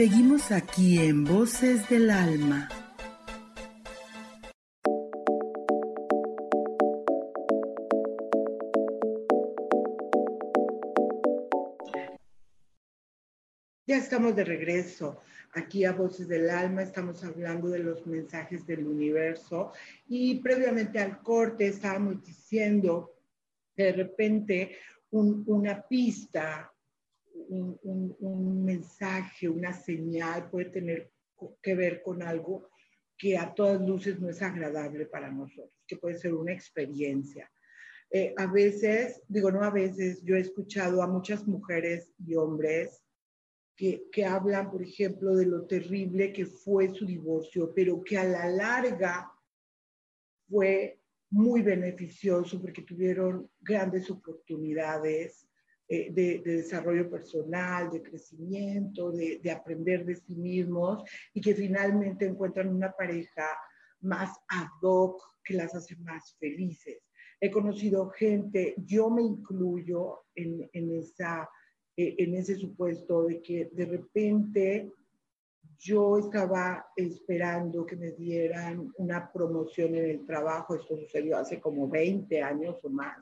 Seguimos aquí en Voces del Alma. Ya estamos de regreso aquí a Voces del Alma, estamos hablando de los mensajes del universo y previamente al corte estábamos diciendo de repente una pista, un, mensaje, una señal puede tener que ver con algo que a todas luces no es agradable para nosotros, que puede ser una experiencia. Eh, a veces, digo no a veces, yo he escuchado a muchas mujeres y hombres que, hablan, por ejemplo, de lo terrible que fue su divorcio, pero que a la larga fue muy beneficioso porque tuvieron grandes oportunidades eh, de, desarrollo personal, de crecimiento, de, de, aprender de sí mismos y que finalmente encuentran una pareja más ad hoc que las hace más felices. He conocido gente, yo me incluyo en, en esa eh, en ese supuesto de que de repente yo estaba esperando que me dieran una promoción en el trabajo, esto sucedió hace como 20 años o más,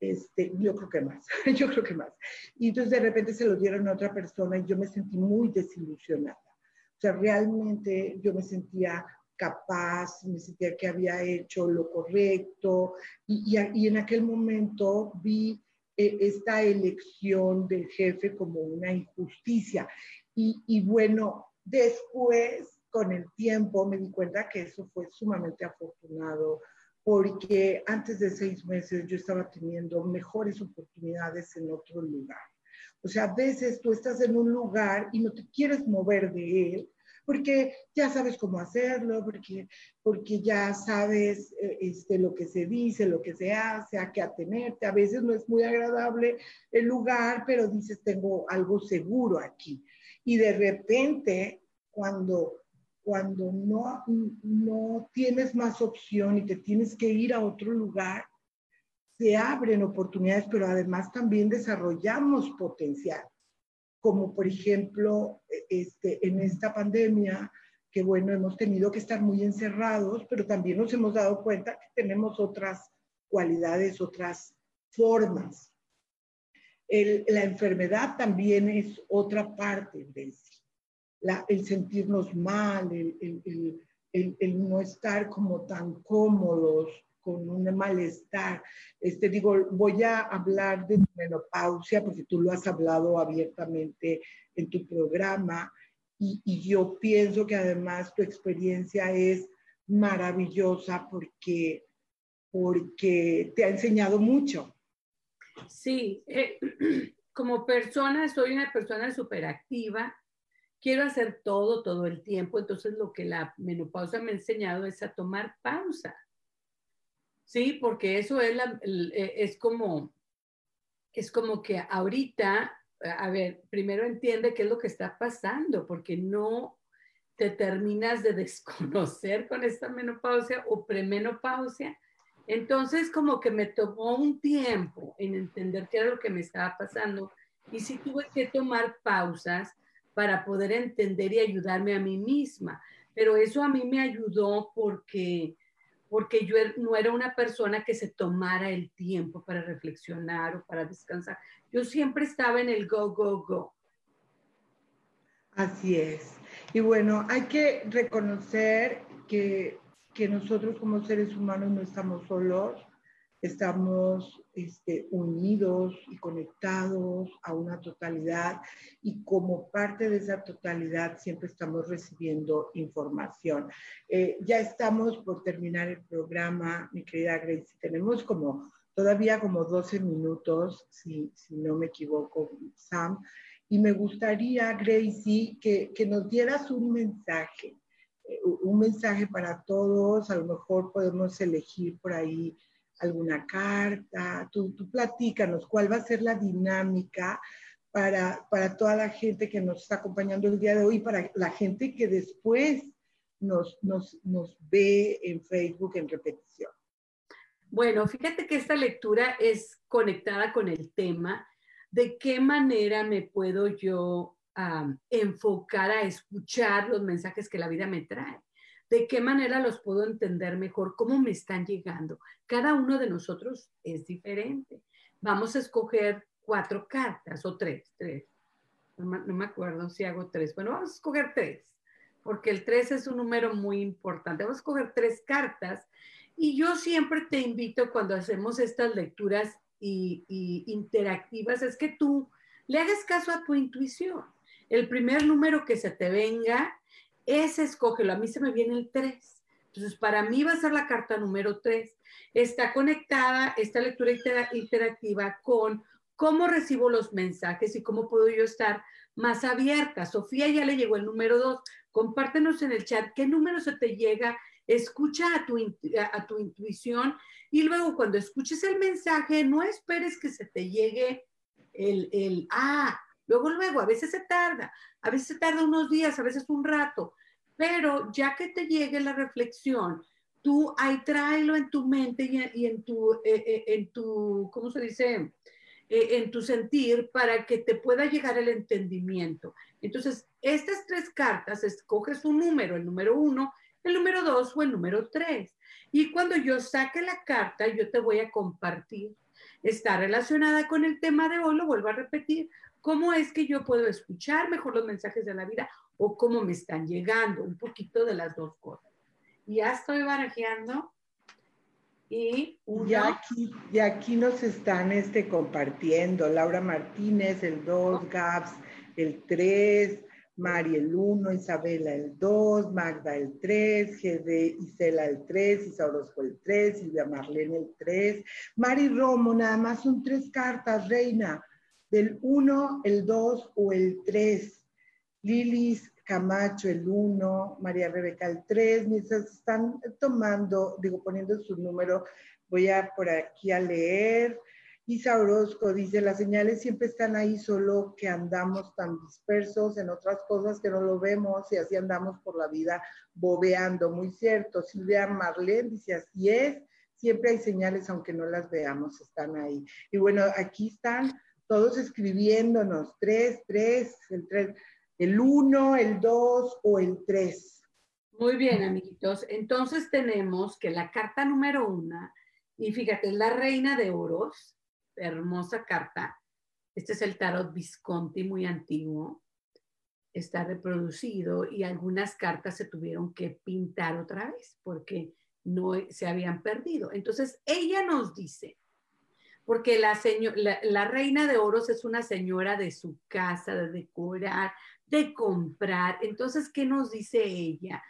este, yo creo que más, yo creo que más. Y entonces de repente se lo dieron a otra persona y yo me sentí muy desilusionada. O sea, realmente yo me sentía capaz, me sentía que había hecho lo correcto y, y, y en aquel momento vi e, esta elección del jefe como una injusticia. Y, bueno, después, con el tiempo, me di cuenta que eso fue sumamente afortunado, porque antes de seis meses yo estaba teniendo mejores oportunidades en otro lugar. O sea, a veces tú estás en un lugar y no te quieres mover de él porque ya sabes cómo hacerlo, porque, porque ya sabes eh, este, lo que se dice, lo que se hace, a qué atenerte. A veces no es muy agradable el lugar, pero dices, tengo algo seguro aquí. Y de repente, cuando, cuando no, no tienes más opción y te tienes que ir a otro lugar, se abren oportunidades, pero además también desarrollamos potencial como por ejemplo e, este, en esta pandemia, que bueno, hemos tenido que estar muy encerrados, pero también nos hemos dado cuenta que tenemos otras cualidades, otras formas. la enfermedad también es otra parte de eso. El sentirnos mal, el, el, no estar como tan cómodos, con un malestar. Este, digo, voy a hablar de menopausia porque tú lo has hablado abiertamente en tu programa y, yo pienso que además tu experiencia es maravillosa porque, porque te ha enseñado mucho. Sí, eh, como persona soy una persona superactiva, quiero hacer todo, todo el tiempo, entonces lo que la menopausia me ha enseñado es a tomar pausa. Sí, porque eso es, eh, es como, es como que ahorita, a ver, primero entiende qué es lo que está pasando, porque no te terminas de desconocer con esta menopausia o premenopausia. Entonces, como que me tomó un tiempo en entender qué era lo que me estaba pasando y sí tuve que tomar pausas para poder entender y ayudarme a mí misma. Pero eso a mí me ayudó porque, porque yo er, no era una persona que se tomara el tiempo para reflexionar o para descansar. Yo siempre estaba en el go, go, go. Así es. Y bueno, hay que reconocer que, que nosotros como seres humanos no estamos solos, estamos este, unidos y conectados a una totalidad y como parte de esa totalidad siempre estamos recibiendo información. Eh, ya estamos por terminar el programa, mi querida Grace, tenemos como todavía como 12 minutos, si, si no me equivoco, Sam, y me gustaría, Gracie, que, que nos dieras un mensaje, eh, un mensaje para todos, a lo mejor podemos elegir por ahí alguna carta, tú, tú platícanos cuál va a ser la dinámica para, para toda la gente que nos está acompañando el día de hoy, para la gente que después nos, nos, nos ve en Facebook en repetición. Bueno, fíjate que esta lectura es conectada con el tema de qué manera me puedo yo enfocar a escuchar los mensajes que la vida me trae de qué manera los puedo entender mejor, cómo me están llegando. Cada uno de nosotros es diferente. Vamos a escoger cuatro cartas o tres, tres. No, me acuerdo si hago tres. Bueno, vamos a escoger tres, porque el tres es un número muy importante. Vamos a escoger tres cartas y yo siempre te invito cuando hacemos estas lecturas y, interactivas, es que tú le hagas caso a tu intuición. El primer número que se te venga, ese escógelo. A mí se me viene el 3. Entonces, para mí va a ser la carta número 3. Está conectada esta lectura interactiva con cómo recibo los mensajes y cómo puedo yo estar más abierta. Sofía ya le llegó el número 2. Compártenos en el chat qué número se te llega. Escucha a tu, a tu intuición y luego cuando escuches el mensaje, no esperes que se te llegue el, el, ah, Luego, luego, a veces se tarda, a veces tarda unos días, a veces un rato, pero ya que te llegue la reflexión, tú ahí tráelo en tu mente y, en, tu, eh, eh, en tu, ¿cómo se dice? Eh, en tu sentir para que te pueda llegar el entendimiento. Entonces, estas tres cartas, escoges un número, el número uno, el número dos o el número tres. Y cuando yo saque la carta, yo te voy a compartir. Está relacionada con el tema de hoy, lo vuelvo a repetir, ¿Cómo es que yo puedo escuchar mejor los mensajes de la vida o cómo me están llegando? Un poquito de las dos cosas. Ya estoy barajeando. Y ya aquí, ya aquí nos están este, compartiendo. Laura Martínez, el 2, Gabs, el 3, Mari el 1, Isabela el 2, Magda el 3, GD Isela el 3, Isa Orozco el 3, Silvia Marlene el 3, Mari Romo, nada más son tres cartas, reina del 1, el 2 o el 3. Lilis Camacho el 1, María Rebeca el 3, mientras están tomando, digo, poniendo su número, voy a por aquí a leer. Isa Orozco dice, las señales siempre están ahí, solo que andamos tan dispersos en otras cosas que no lo vemos y así andamos por la vida bobeando. Muy cierto. Silvia Marlene dice, así es, siempre hay señales aunque no las veamos, están ahí. Y bueno, aquí están todos escribiéndonos, tres, tres, el tres, el uno, el dos o el tres. Muy bien, amiguitos. Entonces tenemos que la carta número una, y fíjate, es la reina de oros, hermosa carta. Este es el tarot Visconti, muy antiguo. Está reproducido y algunas cartas se tuvieron que pintar otra vez porque no se habían perdido. Entonces, ella nos dice, porque la, la, reina de oros es una señora de su casa, de decorar, de comprar. Entonces, ¿qué nos dice ella?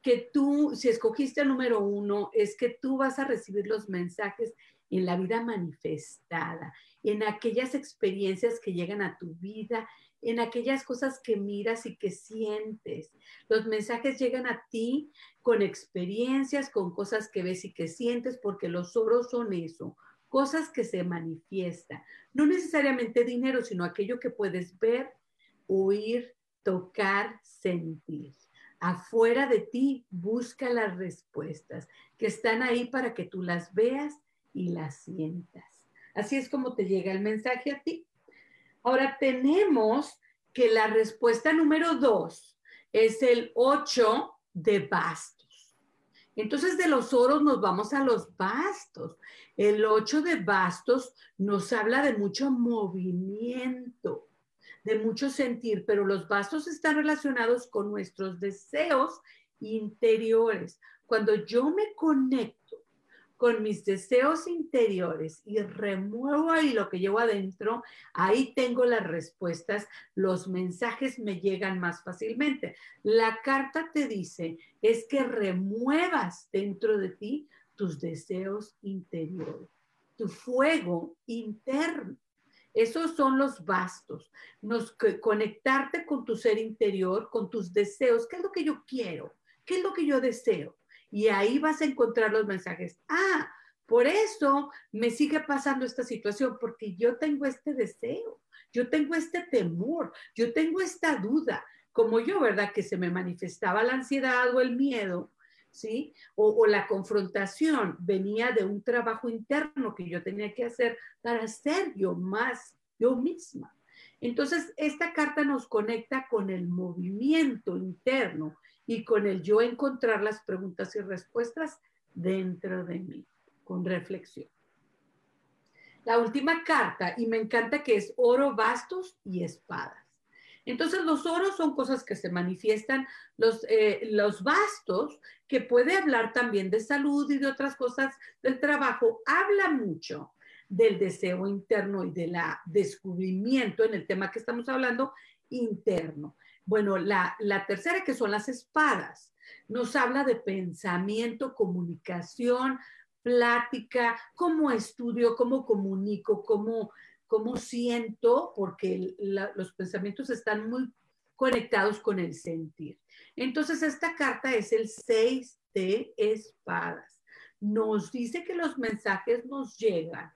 Que tú, si escogiste el número uno, es que tú vas a recibir los mensajes en la vida manifestada, en aquellas experiencias que llegan a tu vida, en aquellas cosas que miras y que sientes. Los mensajes llegan a ti con experiencias, con cosas que ves y que sientes, porque los oros son eso, cosas que se manifiestan. No necesariamente dinero, sino aquello que puedes ver, oír, tocar, sentir. Afuera de ti busca las respuestas que están ahí para que tú las veas y las sientas. Así es como te llega el mensaje a ti. Ahora tenemos que la respuesta número dos es el 8 de bastos. Entonces de los oros nos vamos a los bastos. El 8 de bastos nos habla de mucho movimiento, de mucho sentir, pero los bastos están relacionados con nuestros deseos interiores. Cuando yo me conecto con mis deseos interiores y remuevo ahí lo que llevo adentro, ahí tengo las respuestas, los mensajes me llegan más fácilmente. La carta te dice es que remuevas dentro de ti tus deseos interiores, tu fuego interno. Esos son los bastos. Nos, conectarte con tu ser interior, con tus deseos. ¿Qué es lo que yo quiero? ¿Qué es lo que yo deseo? Y ahí vas a encontrar los mensajes. Ah, por eso me sigue pasando esta situación, porque yo tengo este deseo, yo tengo este temor, yo tengo esta duda, como yo, ¿verdad? Que se me manifestaba la ansiedad o el miedo, ¿sí? O, o, la confrontación venía de un trabajo interno que yo tenía que hacer para ser yo más yo misma. Entonces, esta carta nos conecta con el movimiento interno y con el yo encontrar las preguntas y respuestas dentro de mí, con reflexión. La última carta, y me encanta que es oro, bastos y espadas. Entonces los oros son cosas que se manifiestan, los, eh, los bastos, que puede hablar también de salud y de otras cosas del trabajo, habla mucho del deseo interno y del descubrimiento en el tema que estamos hablando interno. Bueno, la, tercera que son las espadas, nos habla de pensamiento, comunicación, plática, cómo estudio, cómo comunico, cómo, cómo siento, porque los pensamientos están muy conectados con el sentir. Entonces, esta carta es el 6 de espadas. Nos dice que los mensajes nos llegan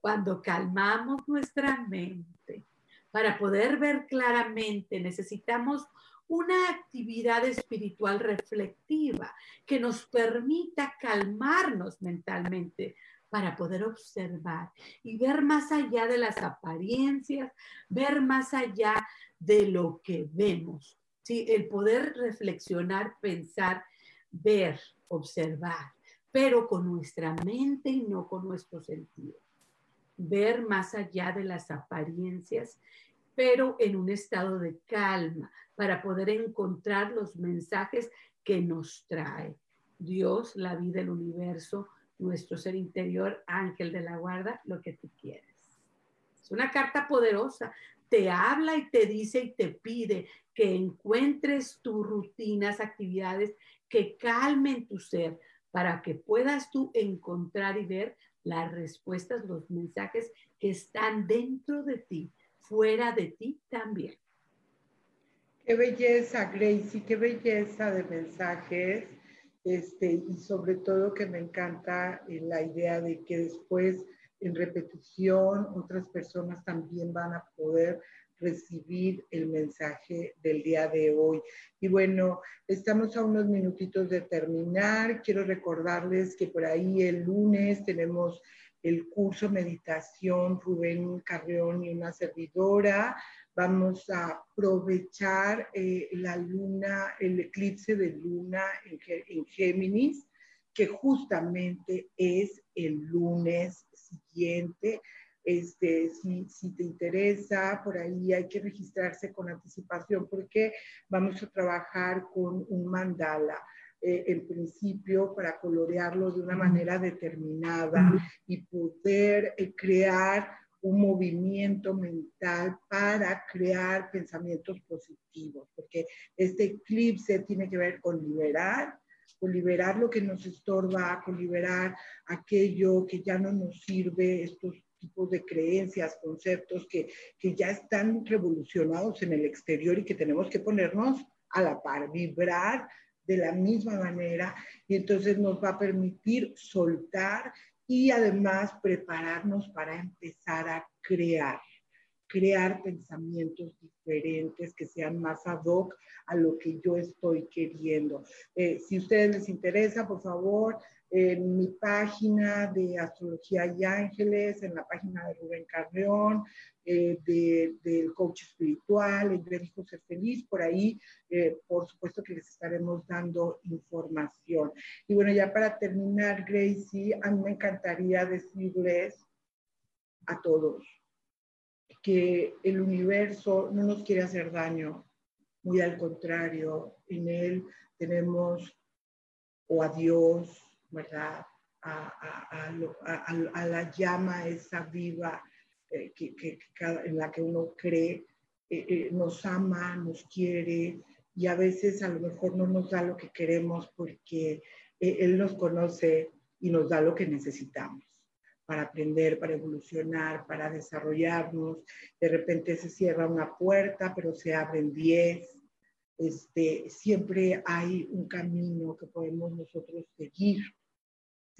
cuando calmamos nuestra mente. Para poder ver claramente necesitamos una actividad espiritual reflectiva que nos permita calmarnos mentalmente, para poder observar y ver más allá de las apariencias, ver más allá de lo que vemos. ¿sí? El poder reflexionar, pensar, ver, observar, pero con nuestra mente y no con nuestros sentidos. Ver más allá de las apariencias, pero en un estado de calma para poder encontrar los mensajes que nos trae Dios, la vida, el universo, nuestro ser interior, ángel de la guarda, lo que tú quieres. Es una carta poderosa. Te habla y te dice y te pide que encuentres tus rutinas, actividades que calmen tu ser para que puedas tú encontrar y ver las respuestas, los mensajes que están dentro de ti, fuera de ti también. Qué belleza, Gracie, qué belleza de mensajes este, y sobre todo que me encanta eh, la idea de que después en repetición otras personas también van a poder recibir el mensaje del día de hoy. Y bueno, estamos a unos minutitos de terminar. Quiero recordarles que por ahí el lunes tenemos el curso Meditación Rubén Carreón y una servidora. Vamos a aprovechar eh, la luna, el eclipse de luna en, en Géminis, que justamente es el lunes siguiente. Este, si, si, te interesa, por ahí hay que registrarse con anticipación porque vamos a trabajar con un mandala. Eh, en principio para colorearlo de una manera determinada y poder eh, crear un movimiento mental para crear pensamientos positivos, porque este eclipse tiene que ver con liberar, con liberar lo que nos estorba, con liberar aquello que ya no nos sirve, estos tipos de creencias, conceptos que, que ya están revolucionados en el exterior y que tenemos que ponernos a la par, vibrar de la misma manera y entonces nos va a permitir soltar y además prepararnos para empezar a crear, crear pensamientos diferentes que sean más ad hoc a lo que yo estoy queriendo. Eh, si a ustedes les interesa, por favor, en mi página de Astrología y Ángeles, en la página de Rubén Carreón, eh, del coach espiritual, el de Ser Feliz, por ahí, eh, por supuesto que les estaremos dando información. Y bueno, ya para terminar, Gracie, a mí me encantaría decirles a todos que el universo no nos quiere hacer daño, muy al contrario, en él tenemos o a Dios, A, la llama esa viva eh, en la que uno cree, eh, eh, nos ama, nos quiere y a veces a lo mejor no nos da lo que queremos porque Él nos conoce y nos da lo que necesitamos para aprender, para evolucionar, para desarrollarnos. De repente se cierra una puerta, pero se abren diez. Este, siempre hay un camino que podemos nosotros seguir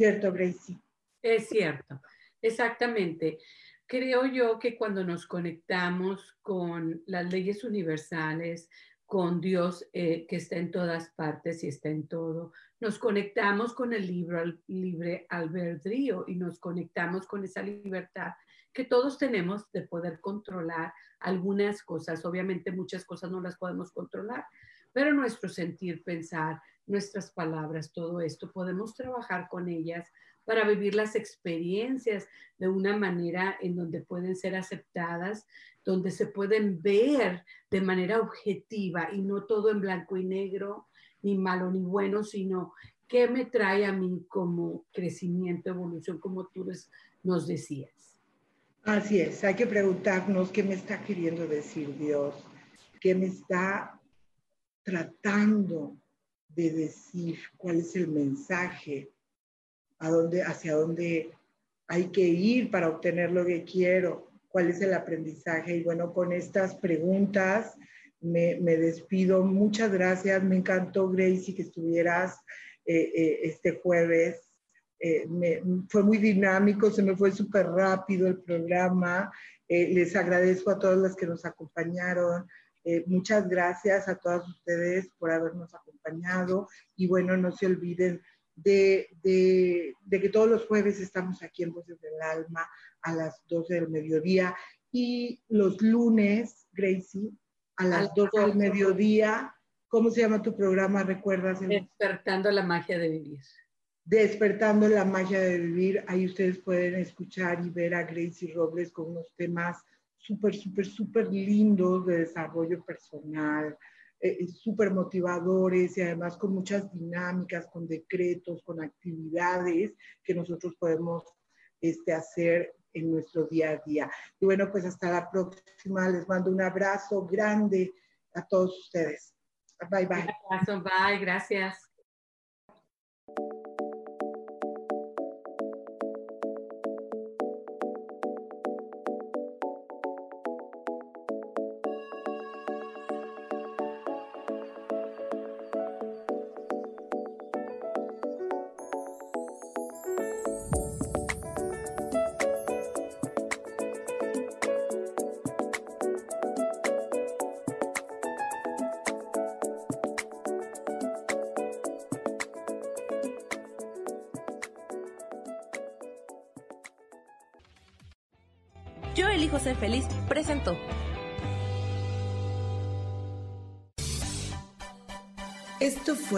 ¿Cierto, Gracie? Es cierto, exactamente. Creo yo que cuando nos conectamos con las leyes universales, con Dios eh, que está en todas partes y está en todo, nos conectamos con el libro, libre albedrío y nos conectamos con esa libertad que todos tenemos de poder controlar algunas cosas. Obviamente muchas cosas no las podemos controlar, pero nuestro sentir, pensar, nuestras palabras, todo esto, podemos trabajar con ellas para vivir las experiencias de una manera en donde pueden ser aceptadas, donde se pueden ver de manera objetiva y no todo en blanco y negro, ni malo ni bueno, sino qué me trae a mí como crecimiento, evolución, como tú nos decías. Así es, hay que preguntarnos qué me está queriendo decir Dios, qué me está tratando de decir cuál es el mensaje, a dónde, hacia dónde hay que ir para obtener lo que quiero, cuál es el aprendizaje. Y bueno, con estas preguntas me, despido. Muchas gracias. Me encantó, Gracie, que estuvieras eh, eh, este jueves. Eh, fue muy dinámico, se me fue súper rápido el programa. les agradezco a todas las que nos acompañaron. Eh, muchas gracias a todas ustedes por habernos acompañado y bueno, no se olviden de, que todos los jueves estamos aquí en Voces del Alma a las 12 del mediodía y los lunes, Gracie, a las 12 del mediodía. ¿Cómo se llama tu programa? ¿Recuerdas? Despertando la magia de vivir. Despertando la magia de vivir. Ahí ustedes pueden escuchar y ver a Gracie Robles con unos temas súper, súper, súper lindos de desarrollo personal, eh, súper motivadores y además con muchas dinámicas, con decretos, con actividades que nosotros podemos este, hacer en nuestro día a día. Y bueno, pues hasta la próxima. Les mando un abrazo grande a todos ustedes. Bye, bye. Un abrazo, bye, gracias.